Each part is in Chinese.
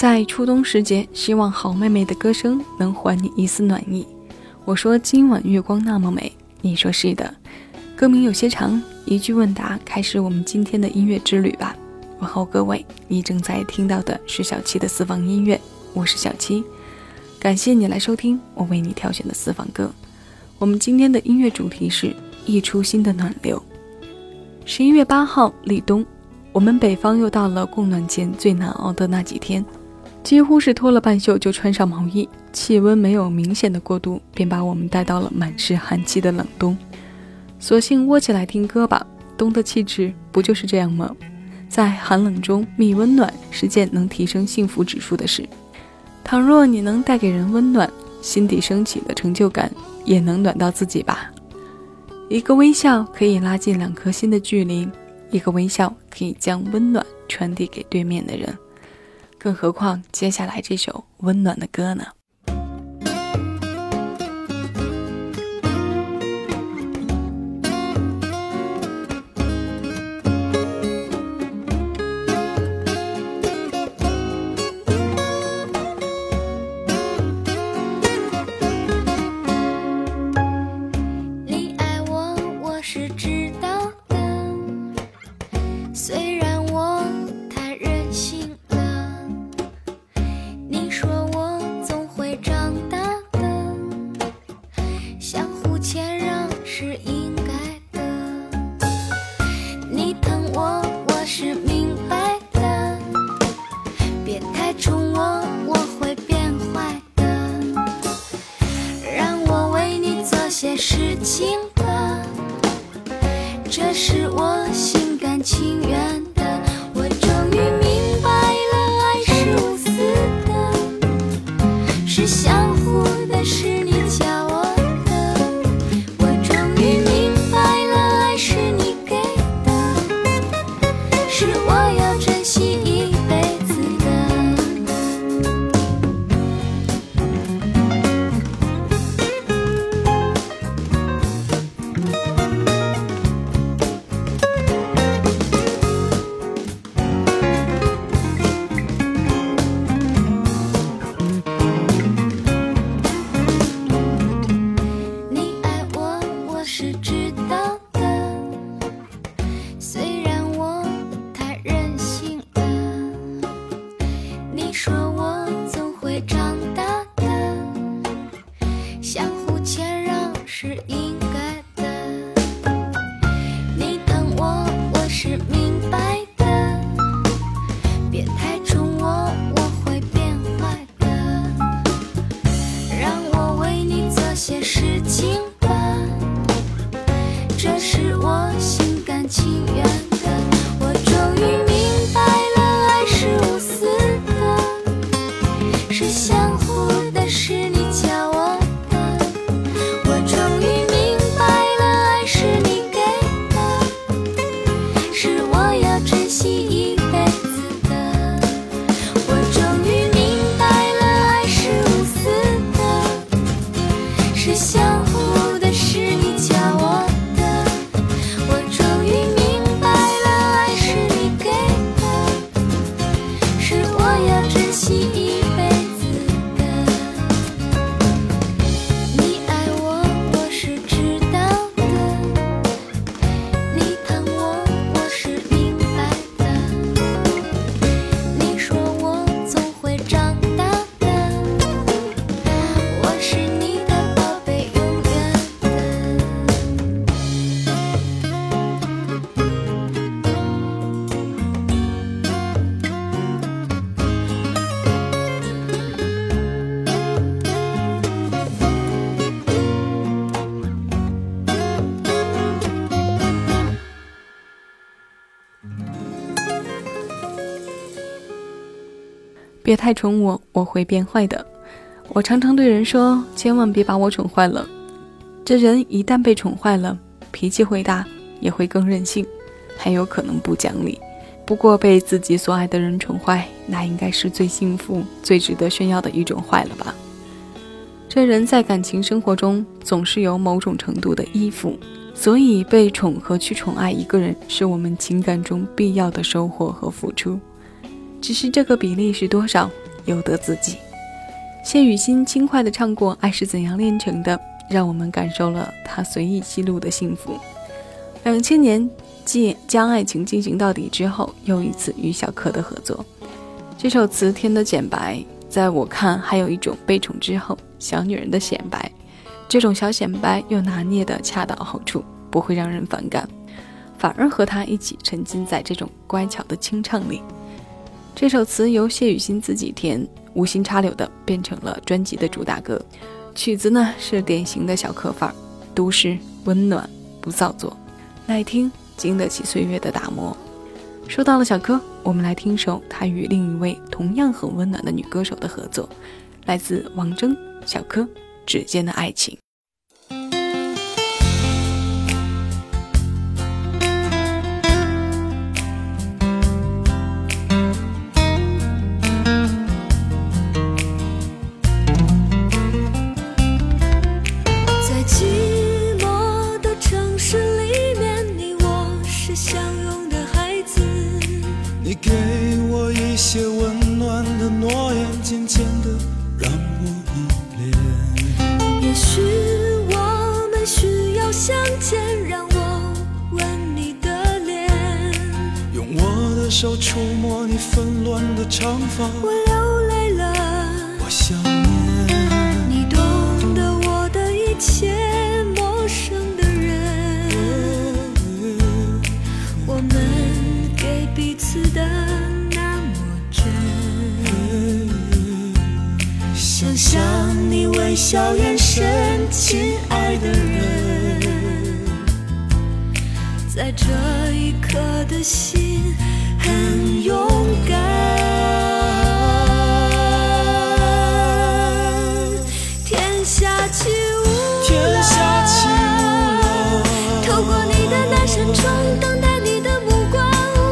在初冬时节，希望好妹妹的歌声能还你一丝暖意。我说今晚月光那么美，你说是的。歌名有些长，一句问答开始我们今天的音乐之旅吧。问候各位，你正在听到的是小七的私房音乐，我是小七，感谢你来收听我为你挑选的私房歌。我们今天的音乐主题是一出新的暖流。十一月八号立冬，我们北方又到了供暖前最难熬的那几天。几乎是脱了半袖就穿上毛衣，气温没有明显的过渡，便把我们带到了满是寒气的冷冬。索性窝起来听歌吧，冬的气质不就是这样吗？在寒冷中觅温暖是件能提升幸福指数的事。倘若你能带给人温暖，心底升起的成就感也能暖到自己吧。一个微笑可以拉近两颗心的距离，一个微笑可以将温暖传递给对面的人。更何况，接下来这首温暖的歌呢？说我总。别太宠我，我会变坏的。我常常对人说，千万别把我宠坏了。这人一旦被宠坏了，脾气会大，也会更任性，还有可能不讲理。不过被自己所爱的人宠坏，那应该是最幸福、最值得炫耀的一种坏了吧？这人在感情生活中总是有某种程度的依附，所以被宠和去宠爱一个人，是我们情感中必要的收获和付出。只是这个比例是多少，由得自己。谢雨欣轻快地唱过《爱是怎样炼成的》，让我们感受了他随意记录的幸福。两千年，继将爱情进行到底之后，又一次与小柯的合作。这首词填的简白，在我看还有一种被宠之后小女人的显摆。这种小显摆又拿捏的恰到好处，不会让人反感，反而和他一起沉浸在这种乖巧的清唱里。这首词由谢雨欣自己填，无心插柳的变成了专辑的主打歌。曲子呢是典型的小客范儿，都市温暖不造作，耐听经得起岁月的打磨。说到了小柯，我们来听首他与另一位同样很温暖的女歌手的合作，来自王铮、小柯《指尖的爱情》。手触摸你纷乱的长发，我流泪了，我想念你，懂得我的一切，陌生的人，我们给彼此的那么真，想象你微笑眼神，亲爱的人。在这一刻的心很勇敢。天下起雾天下起了，透过你的那扇窗，等待你的目光，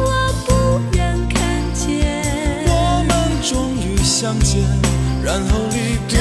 我不愿看见。我们终于相见，然后离别，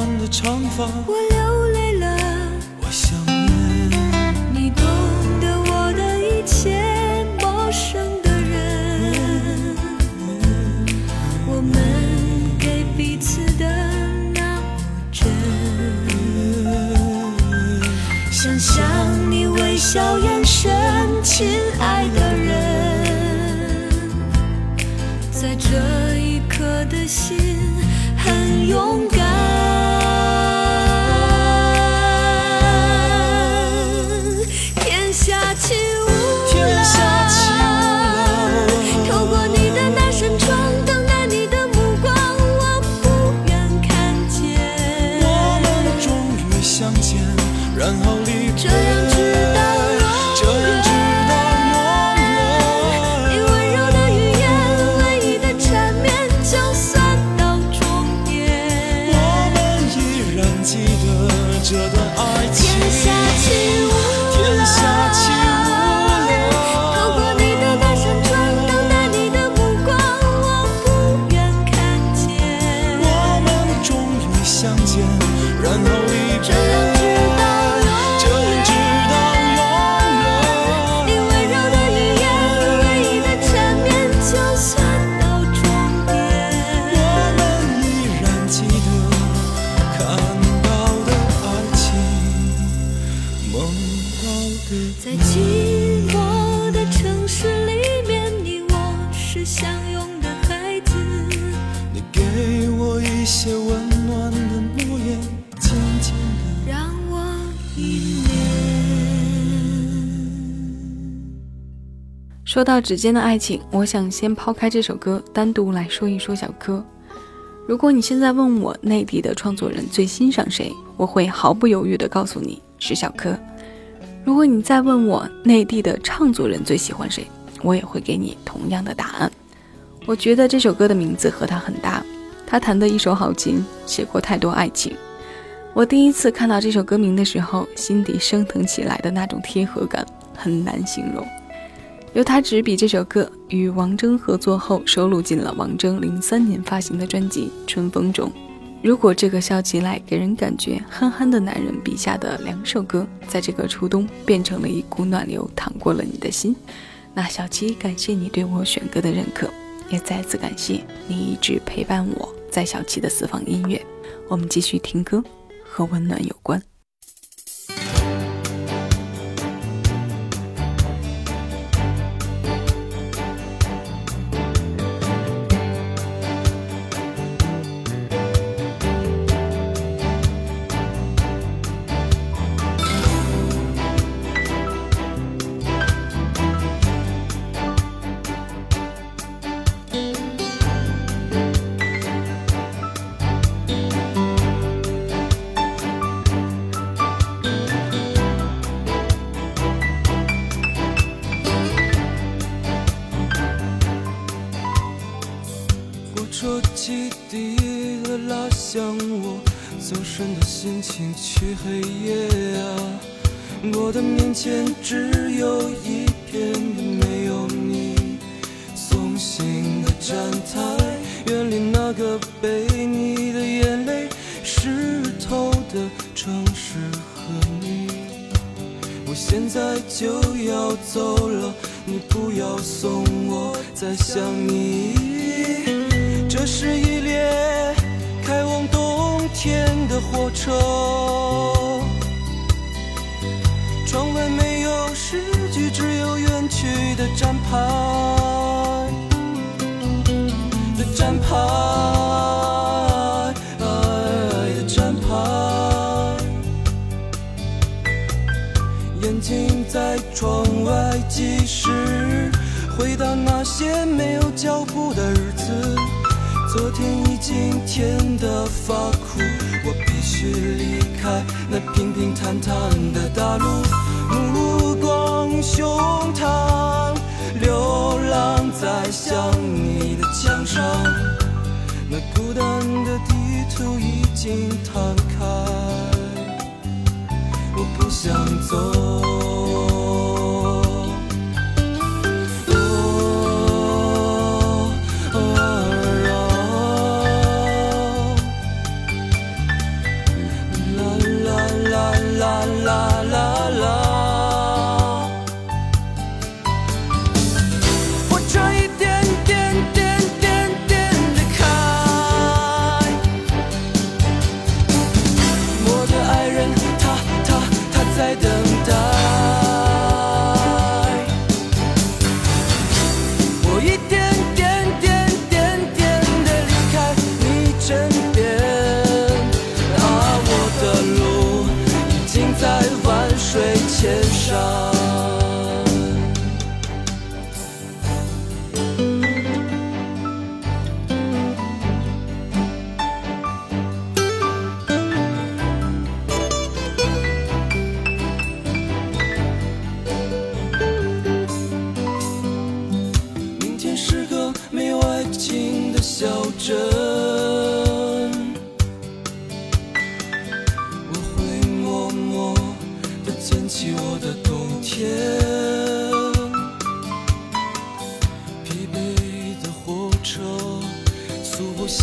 乱的长发，我流泪了。我想念。你懂得我的一切，陌生的人，我们给彼此的那么真。想象你微笑眼神，亲爱的人，在这一刻的心很勇敢。说到指尖的爱情，我想先抛开这首歌，单独来说一说小柯。如果你现在问我内地的创作人最欣赏谁，我会毫不犹豫地告诉你是小柯。如果你再问我内地的唱作人最喜欢谁，我也会给你同样的答案。我觉得这首歌的名字和他很搭，他弹的一手好琴，写过太多爱情。我第一次看到这首歌名的时候，心底升腾起来的那种贴合感很难形容。由他执笔这首歌，与王铮合作后收录进了王铮零三年发行的专辑《春风》中。如果这个笑起来给人感觉憨憨的男人笔下的两首歌，在这个初冬变成了一股暖流，淌过了你的心，那小七感谢你对我选歌的认可，也再次感谢你一直陪伴我在小七的私房音乐。我们继续听歌，和温暖有关。走神的心情去黑夜啊！我的面前只有一片没有你送行的站台，远离那个被你的眼泪湿透的城市和你。我现在就要走了，你不要送我，再想你。这是一列天的火车，窗外没有诗句，只有远去的站牌的站牌的站牌眼睛。在窗外计时，回到那些没有脚步的日子。昨天已经甜得发苦，去离开那平平坦坦的大路。目光胸膛，流浪在想你的墙上。那孤单的地图已经摊开，我不想走。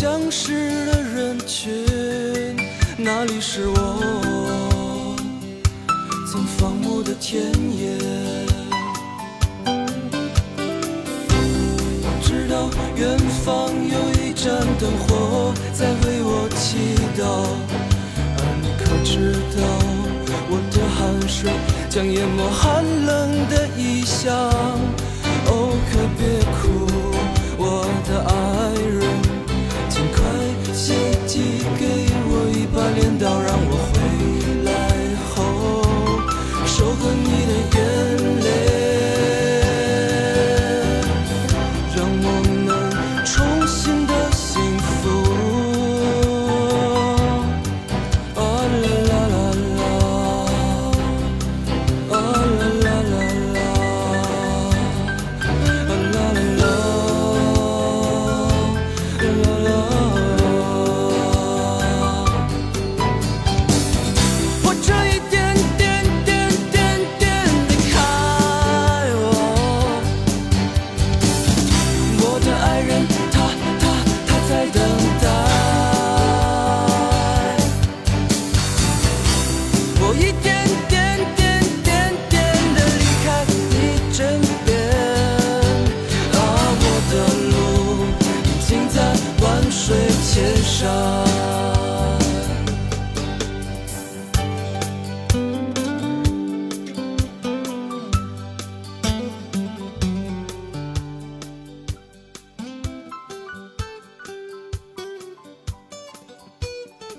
相识的人群，那里是我曾放牧的田野。我知道远方有一盏灯火在为我祈祷，而你可知道我的汗水将淹没寒冷的异乡。哦，可别哭。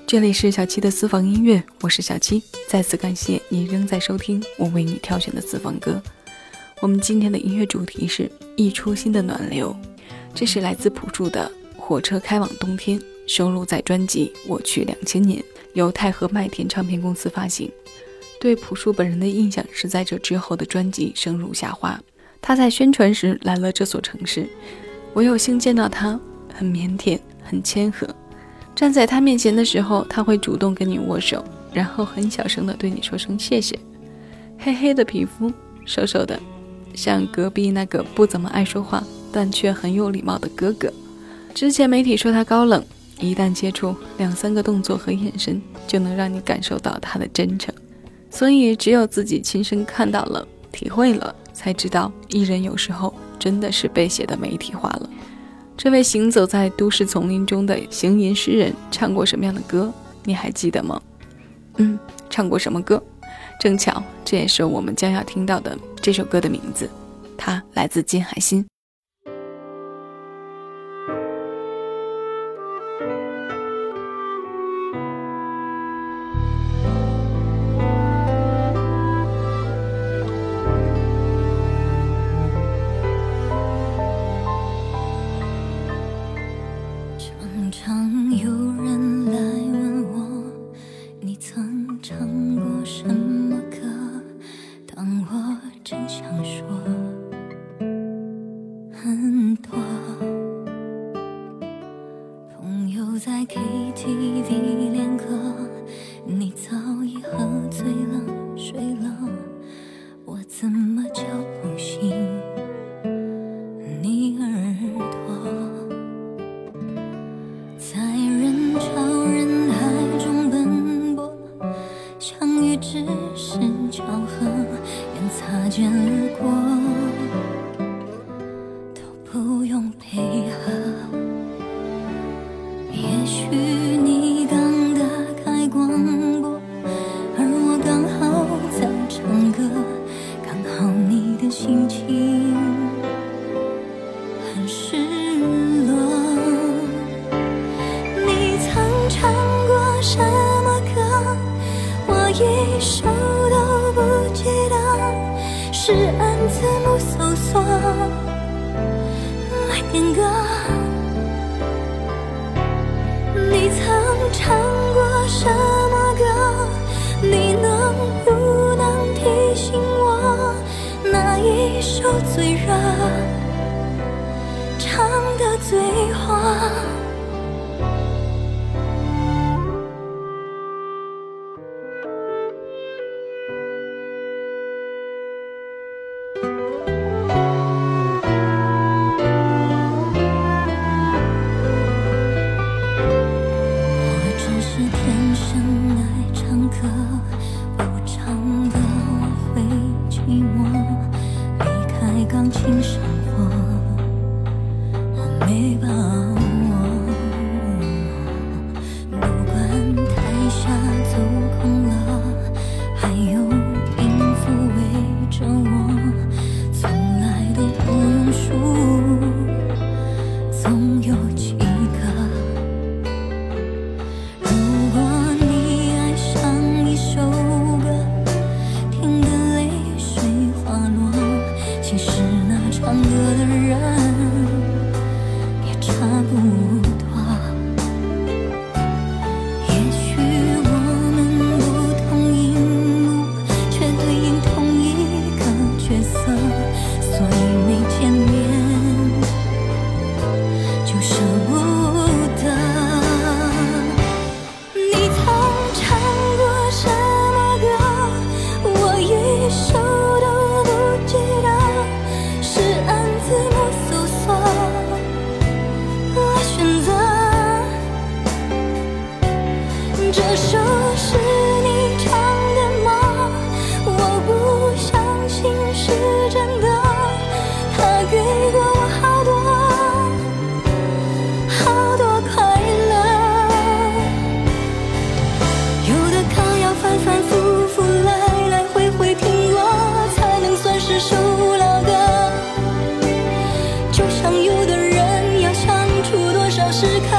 这里是小七的私房音乐，我是小七。再次感谢你仍在收听我为你挑选的私房歌。我们今天的音乐主题是《一出新的暖流》，这是来自朴树的《火车开往冬天》，收录在专辑《我去两千年》，由太和麦田唱片公司发行。对朴树本人的印象是在这之后的专辑《生如夏花》。他在宣传时来了这所城市，我有幸见到他，很腼腆，很谦和。站在他面前的时候，他会主动跟你握手，然后很小声的对你说声谢谢。黑黑的皮肤，瘦瘦的，像隔壁那个不怎么爱说话但却很有礼貌的哥哥。之前媒体说他高冷，一旦接触，两三个动作和眼神就能让你感受到他的真诚。所以只有自己亲身看到了、体会了，才知道艺人有时候真的是被写的媒体化了。这位行走在都市丛林中的行吟诗人唱过什么样的歌？你还记得吗？嗯，唱过什么歌？正巧，这也是我们将要听到的这首歌的名字。它来自金海心。肩而过。是看。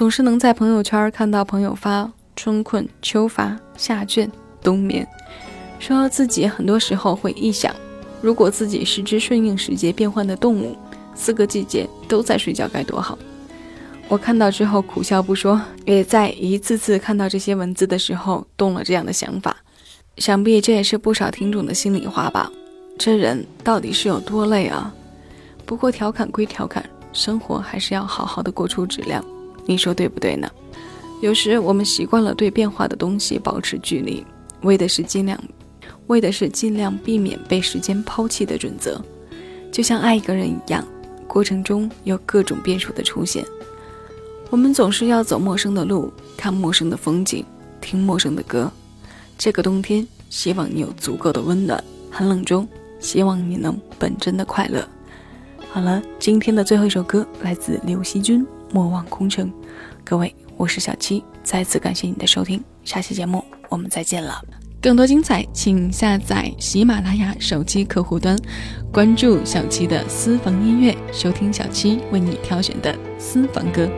总是能在朋友圈看到朋友发春困秋乏夏倦冬眠，说自己很多时候会臆想，如果自己是只顺应时节变换的动物，四个季节都在睡觉该多好。我看到之后苦笑不说，也在一次次看到这些文字的时候动了这样的想法。想必这也是不少听众的心里话吧。这人到底是有多累啊？不过调侃归调侃，生活还是要好好的过出质量。你说对不对呢？有时我们习惯了对变化的东西保持距离，为的是尽量，为的是尽量避免被时间抛弃的准则。就像爱一个人一样，过程中有各种变数的出现。我们总是要走陌生的路，看陌生的风景，听陌生的歌。这个冬天，希望你有足够的温暖；寒冷中，希望你能本真的快乐。好了，今天的最后一首歌来自刘惜君，《莫忘空城》。各位，我是小七，再次感谢你的收听，下期节目我们再见了。更多精彩，请下载喜马拉雅手机客户端，关注小七的私房音乐，收听小七为你挑选的私房歌。